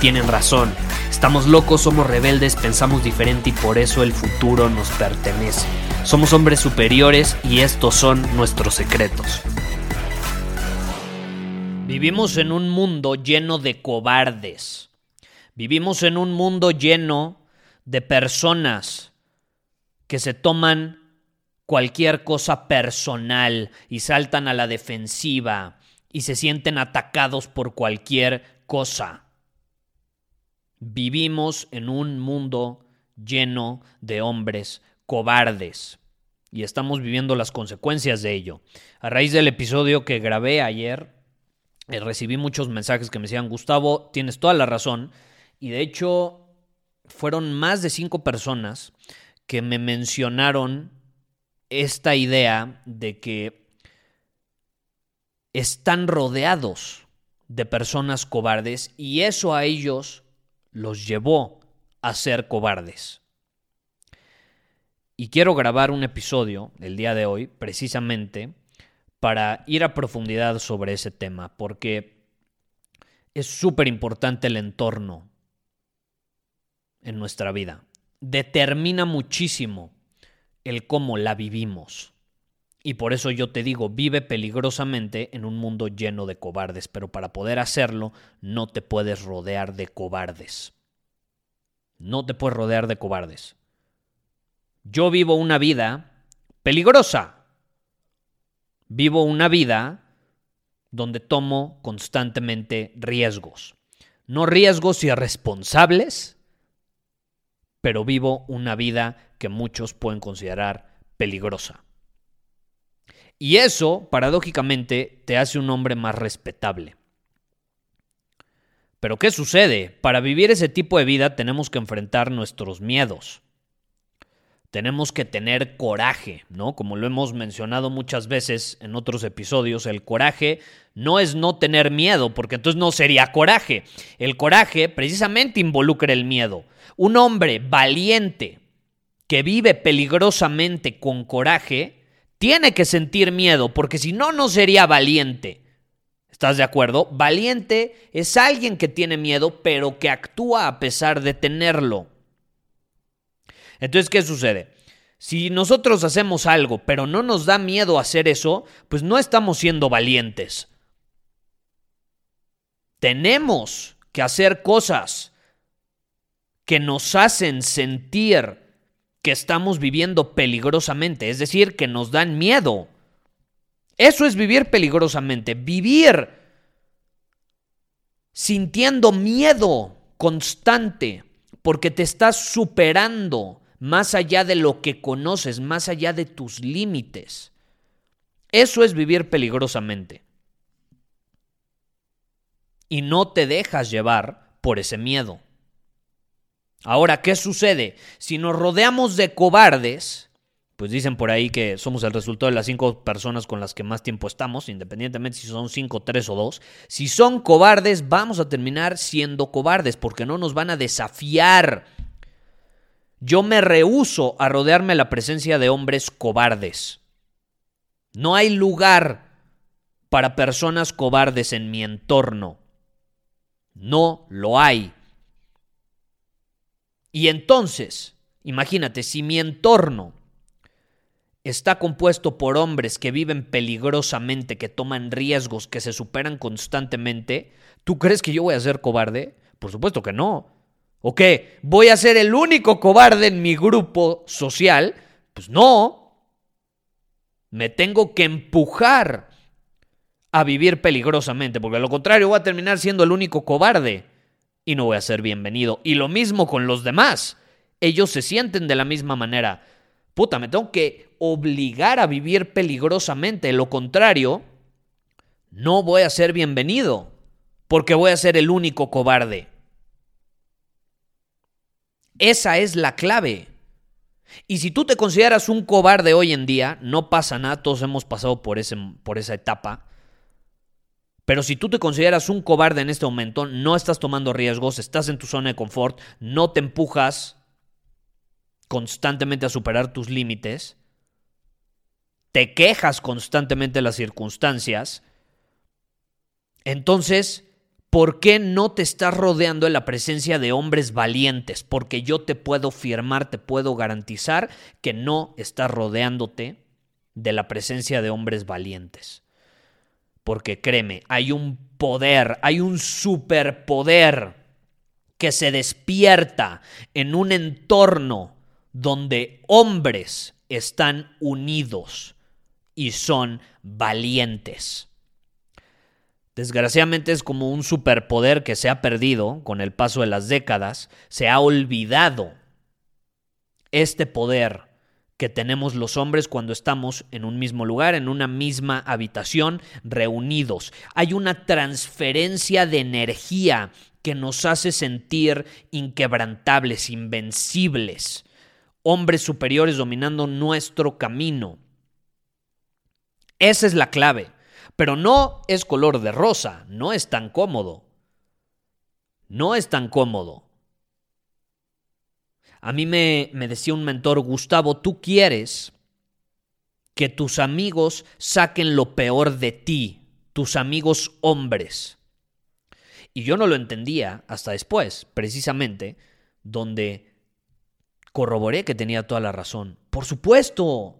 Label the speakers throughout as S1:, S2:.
S1: tienen razón. Estamos locos, somos rebeldes, pensamos diferente y por eso el futuro nos pertenece. Somos hombres superiores y estos son nuestros secretos. Vivimos en un mundo lleno de cobardes. Vivimos en un mundo lleno de personas que se toman cualquier cosa personal y saltan a la defensiva y se sienten atacados por cualquier cosa. Vivimos en un mundo lleno de hombres cobardes y estamos viviendo las consecuencias de ello. A raíz del episodio que grabé ayer, eh, recibí muchos mensajes que me decían, Gustavo, tienes toda la razón. Y de hecho, fueron más de cinco personas que me mencionaron esta idea de que están rodeados de personas cobardes y eso a ellos los llevó a ser cobardes. Y quiero grabar un episodio el día de hoy precisamente para ir a profundidad sobre ese tema, porque es súper importante el entorno en nuestra vida. Determina muchísimo el cómo la vivimos. Y por eso yo te digo, vive peligrosamente en un mundo lleno de cobardes, pero para poder hacerlo no te puedes rodear de cobardes. No te puedes rodear de cobardes. Yo vivo una vida peligrosa. Vivo una vida donde tomo constantemente riesgos. No riesgos irresponsables, pero vivo una vida que muchos pueden considerar peligrosa. Y eso, paradójicamente, te hace un hombre más respetable. Pero ¿qué sucede? Para vivir ese tipo de vida tenemos que enfrentar nuestros miedos. Tenemos que tener coraje, ¿no? Como lo hemos mencionado muchas veces en otros episodios, el coraje no es no tener miedo, porque entonces no sería coraje. El coraje precisamente involucra el miedo. Un hombre valiente que vive peligrosamente con coraje tiene que sentir miedo, porque si no, no sería valiente. ¿Estás de acuerdo? Valiente es alguien que tiene miedo, pero que actúa a pesar de tenerlo. Entonces, ¿qué sucede? Si nosotros hacemos algo, pero no nos da miedo hacer eso, pues no estamos siendo valientes. Tenemos que hacer cosas que nos hacen sentir estamos viviendo peligrosamente, es decir, que nos dan miedo. Eso es vivir peligrosamente, vivir sintiendo miedo constante porque te estás superando más allá de lo que conoces, más allá de tus límites. Eso es vivir peligrosamente. Y no te dejas llevar por ese miedo. Ahora, ¿qué sucede? Si nos rodeamos de cobardes, pues dicen por ahí que somos el resultado de las cinco personas con las que más tiempo estamos, independientemente si son cinco, tres o dos. Si son cobardes, vamos a terminar siendo cobardes porque no nos van a desafiar. Yo me rehuso a rodearme la presencia de hombres cobardes. No hay lugar para personas cobardes en mi entorno. No lo hay. Y entonces, imagínate, si mi entorno está compuesto por hombres que viven peligrosamente, que toman riesgos, que se superan constantemente, ¿tú crees que yo voy a ser cobarde? Por supuesto que no. ¿O qué? ¿Voy a ser el único cobarde en mi grupo social? Pues no. Me tengo que empujar a vivir peligrosamente, porque a lo contrario voy a terminar siendo el único cobarde y no voy a ser bienvenido. Y lo mismo con los demás. Ellos se sienten de la misma manera. Puta, me tengo que obligar a vivir peligrosamente. Lo contrario, no voy a ser bienvenido, porque voy a ser el único cobarde. Esa es la clave. Y si tú te consideras un cobarde hoy en día, no pasa nada, todos hemos pasado por, ese, por esa etapa. Pero si tú te consideras un cobarde en este momento, no estás tomando riesgos, estás en tu zona de confort, no te empujas constantemente a superar tus límites, te quejas constantemente de las circunstancias, entonces, ¿por qué no te estás rodeando de la presencia de hombres valientes? Porque yo te puedo firmar, te puedo garantizar que no estás rodeándote de la presencia de hombres valientes. Porque créeme, hay un poder, hay un superpoder que se despierta en un entorno donde hombres están unidos y son valientes. Desgraciadamente es como un superpoder que se ha perdido con el paso de las décadas, se ha olvidado este poder que tenemos los hombres cuando estamos en un mismo lugar, en una misma habitación, reunidos. Hay una transferencia de energía que nos hace sentir inquebrantables, invencibles, hombres superiores dominando nuestro camino. Esa es la clave. Pero no es color de rosa, no es tan cómodo. No es tan cómodo. A mí me, decía un mentor, Gustavo, tú quieres que tus amigos saquen lo peor de ti, tus amigos hombres. Y yo no lo entendía hasta después, precisamente, donde corroboré que tenía toda la razón. Por supuesto,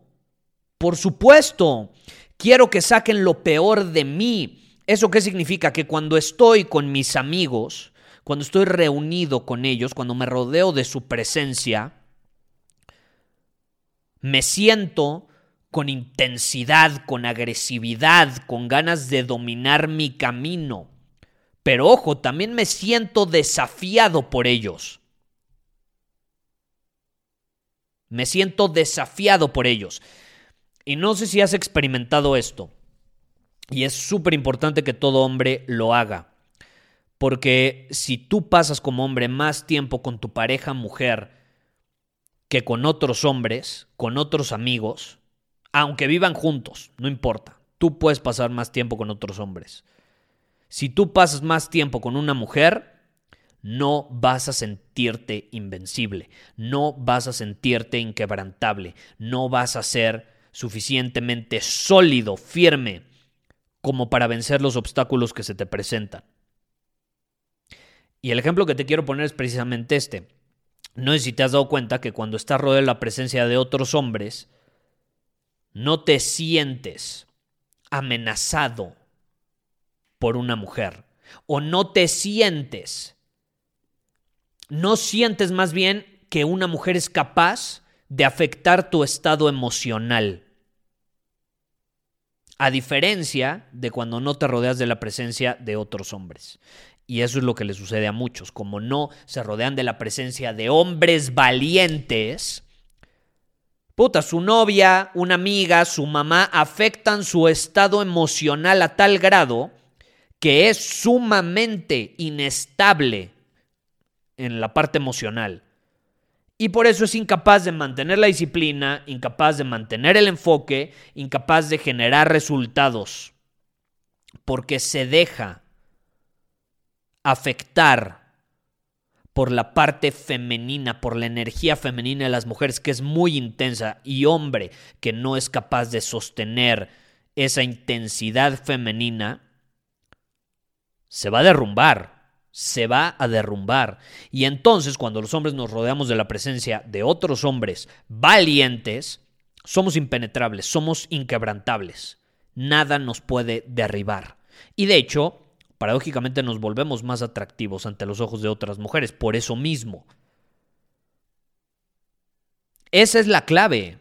S1: por supuesto. Quiero que saquen lo peor de mí. ¿Eso qué significa? Que cuando estoy con mis amigos, cuando estoy reunido con ellos, cuando me rodeo de su presencia, me siento con intensidad, con agresividad, con ganas de dominar mi camino. Pero ojo, también me siento desafiado por ellos. Me siento desafiado por ellos. Y no sé si has experimentado esto. Y es súper importante que todo hombre lo haga. Porque si tú pasas como hombre más tiempo con tu pareja mujer que con otros hombres, con otros amigos, aunque vivan juntos, no importa, tú puedes pasar más tiempo con otros hombres. Si tú pasas más tiempo con una mujer, no vas a sentirte invencible, no vas a sentirte inquebrantable, no vas a ser suficientemente sólido, firme, como para vencer los obstáculos que se te presentan. Y el ejemplo que te quiero poner es precisamente este. No sé si te has dado cuenta que cuando estás rodeado de la presencia de otros hombres, no te sientes amenazado por una mujer. O no te sientes. No sientes más bien que una mujer es capaz de afectar tu estado emocional. A diferencia de cuando no te rodeas de la presencia de otros hombres. Y eso es lo que le sucede a muchos. Como no se rodean de la presencia de hombres valientes, puta, su novia, una amiga, su mamá afectan su estado emocional a tal grado que es sumamente inestable en la parte emocional. Y por eso es incapaz de mantener la disciplina, incapaz de mantener el enfoque, incapaz de generar resultados. Porque se deja afectar por la parte femenina, por la energía femenina de las mujeres, que es muy intensa, y hombre que no es capaz de sostener esa intensidad femenina, se va a derrumbar se va a derrumbar. Y entonces cuando los hombres nos rodeamos de la presencia de otros hombres valientes, somos impenetrables, somos inquebrantables. Nada nos puede derribar. Y de hecho, paradójicamente nos volvemos más atractivos ante los ojos de otras mujeres, por eso mismo. Esa es la clave.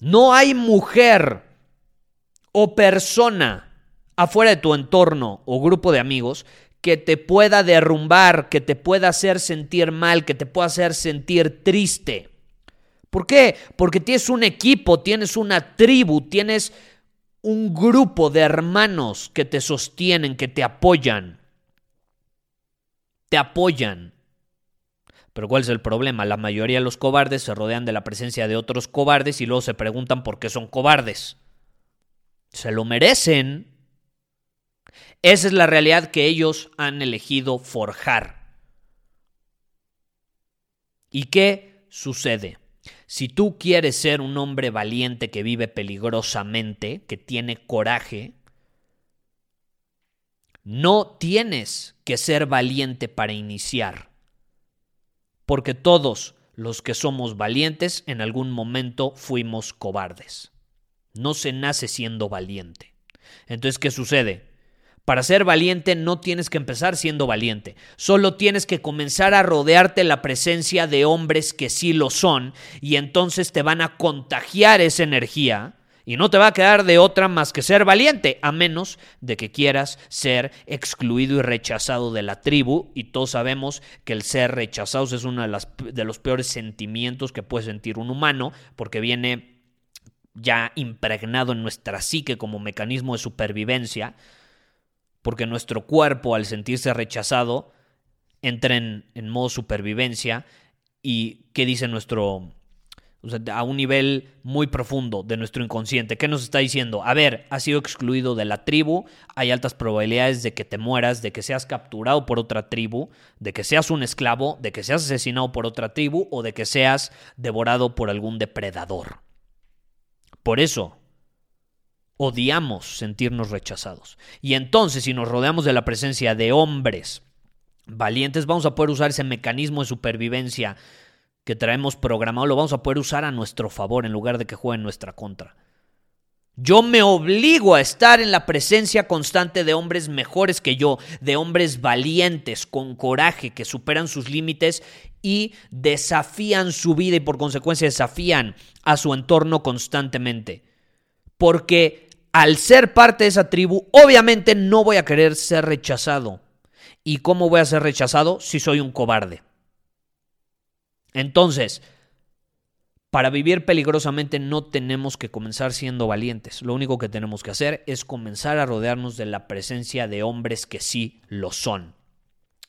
S1: No hay mujer o persona afuera de tu entorno o grupo de amigos que te pueda derrumbar, que te pueda hacer sentir mal, que te pueda hacer sentir triste. ¿Por qué? Porque tienes un equipo, tienes una tribu, tienes un grupo de hermanos que te sostienen, que te apoyan. Te apoyan. Pero ¿cuál es el problema? La mayoría de los cobardes se rodean de la presencia de otros cobardes y luego se preguntan por qué son cobardes. Se lo merecen. Esa es la realidad que ellos han elegido forjar. ¿Y qué sucede? Si tú quieres ser un hombre valiente que vive peligrosamente, que tiene coraje, no tienes que ser valiente para iniciar porque todos los que somos valientes en algún momento fuimos cobardes. No se nace siendo valiente. Entonces, ¿qué sucede? Para ser valiente no tienes que empezar siendo valiente, solo tienes que comenzar a rodearte la presencia de hombres que sí lo son y entonces te van a contagiar esa energía y no te va a quedar de otra más que ser valiente, a menos de que quieras ser excluido y rechazado de la tribu. Y todos sabemos que el ser rechazados es uno de, de los peores sentimientos que puede sentir un humano, porque viene ya impregnado en nuestra psique como mecanismo de supervivencia, porque nuestro cuerpo al sentirse rechazado entra en, modo supervivencia. ¿Y qué dice nuestro, a un nivel muy profundo de nuestro inconsciente. ¿Qué nos está diciendo? A ver, has sido excluido de la tribu, hay altas probabilidades de que te mueras, de que seas capturado por otra tribu, de que seas un esclavo, de que seas asesinado por otra tribu o de que seas devorado por algún depredador. Por eso, odiamos sentirnos rechazados. Y entonces, si nos rodeamos de la presencia de hombres valientes, vamos a poder usar ese mecanismo de supervivencia que traemos programado lo vamos a poder usar a nuestro favor en lugar de que juegue en nuestra contra. Yo me obligo a estar en la presencia constante de hombres mejores que yo, de hombres valientes, con coraje, que superan sus límites y desafían su vida y por consecuencia desafían a su entorno constantemente. Porque al ser parte de esa tribu, obviamente no voy a querer ser rechazado. ¿Y cómo voy a ser rechazado si soy un cobarde? Entonces, para vivir peligrosamente no tenemos que comenzar siendo valientes. Lo único que tenemos que hacer es comenzar a rodearnos de la presencia de hombres que sí lo son.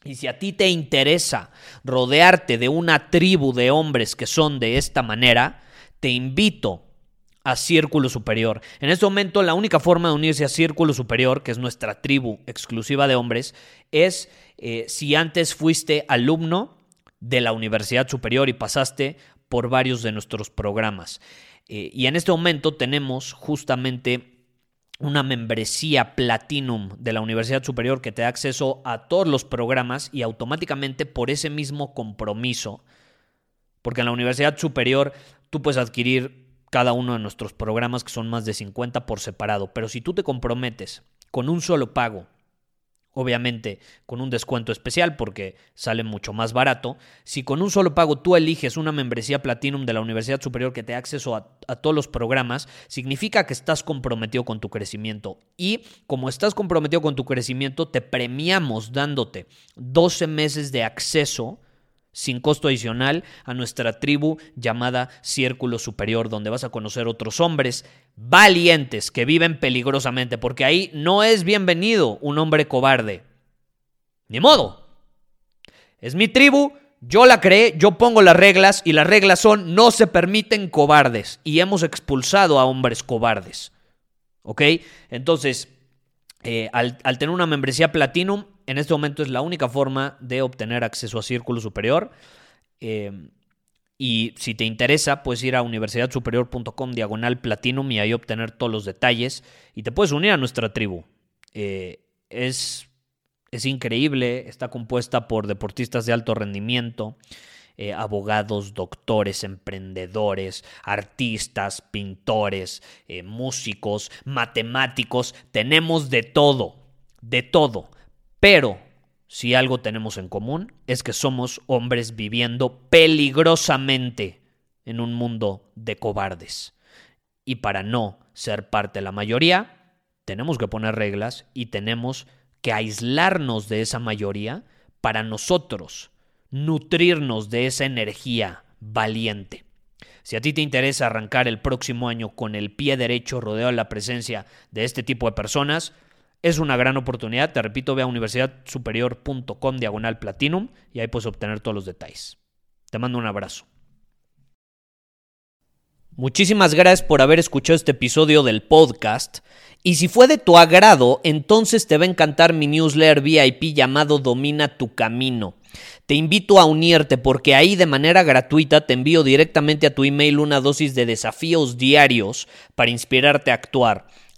S1: Y si a ti te interesa rodearte de una tribu de hombres que son de esta manera, te invito a Círculo Superior. En este momento la única forma de unirse a Círculo Superior, que es nuestra tribu exclusiva de hombres, es eh, si antes fuiste alumno de la Universidad Superior y pasaste por varios de nuestros programas. Eh, y en este momento tenemos justamente una membresía Platinum de la Universidad Superior que te da acceso a todos los programas y automáticamente por ese mismo compromiso, porque en la Universidad Superior tú puedes adquirir cada uno de nuestros programas que son más de 50 por separado, pero si tú te comprometes con un solo pago obviamente con un descuento especial porque sale mucho más barato. Si con un solo pago tú eliges una membresía Platinum de la Universidad Superior que te da acceso a, a, todos los programas, significa que estás comprometido con tu crecimiento. Y como estás comprometido con tu crecimiento, te premiamos dándote 12 meses de acceso sin costo adicional a nuestra tribu llamada Círculo Superior, donde vas a conocer otros hombres valientes que viven peligrosamente, porque ahí no es bienvenido un hombre cobarde. Ni modo. Es mi tribu, yo la creé, yo pongo las reglas y las reglas son no se permiten cobardes y hemos expulsado a hombres cobardes. ¿Ok? Entonces, eh, al, al tener una membresía Platinum, en este momento es la única forma de obtener acceso a Círculo Superior. Eh, y si te interesa, puedes ir a universidadsuperior.com diagonal platinum y ahí obtener todos los detalles. Y te puedes unir a nuestra tribu. Eh, es, es, increíble, está compuesta por deportistas de alto rendimiento, eh, abogados, doctores, emprendedores, artistas, pintores, músicos, matemáticos. Tenemos de todo, de todo. Pero si algo tenemos en común es que somos hombres viviendo peligrosamente en un mundo de cobardes. Y para no ser parte de la mayoría, tenemos que poner reglas y tenemos que aislarnos de esa mayoría para nosotros nutrirnos de esa energía valiente. Si a ti te interesa arrancar el próximo año con el pie derecho rodeado de la presencia de este tipo de personas, es una gran oportunidad. Te repito, ve a universidadsuperior.com diagonal platinum y ahí puedes obtener todos los detalles. Te mando un abrazo. Muchísimas gracias por haber escuchado este episodio del podcast. Y si fue de tu agrado, entonces te va a encantar mi newsletter VIP llamado Domina tu Camino. Te invito a unirte porque ahí de manera gratuita te envío directamente a tu email una dosis de desafíos diarios para inspirarte a actuar.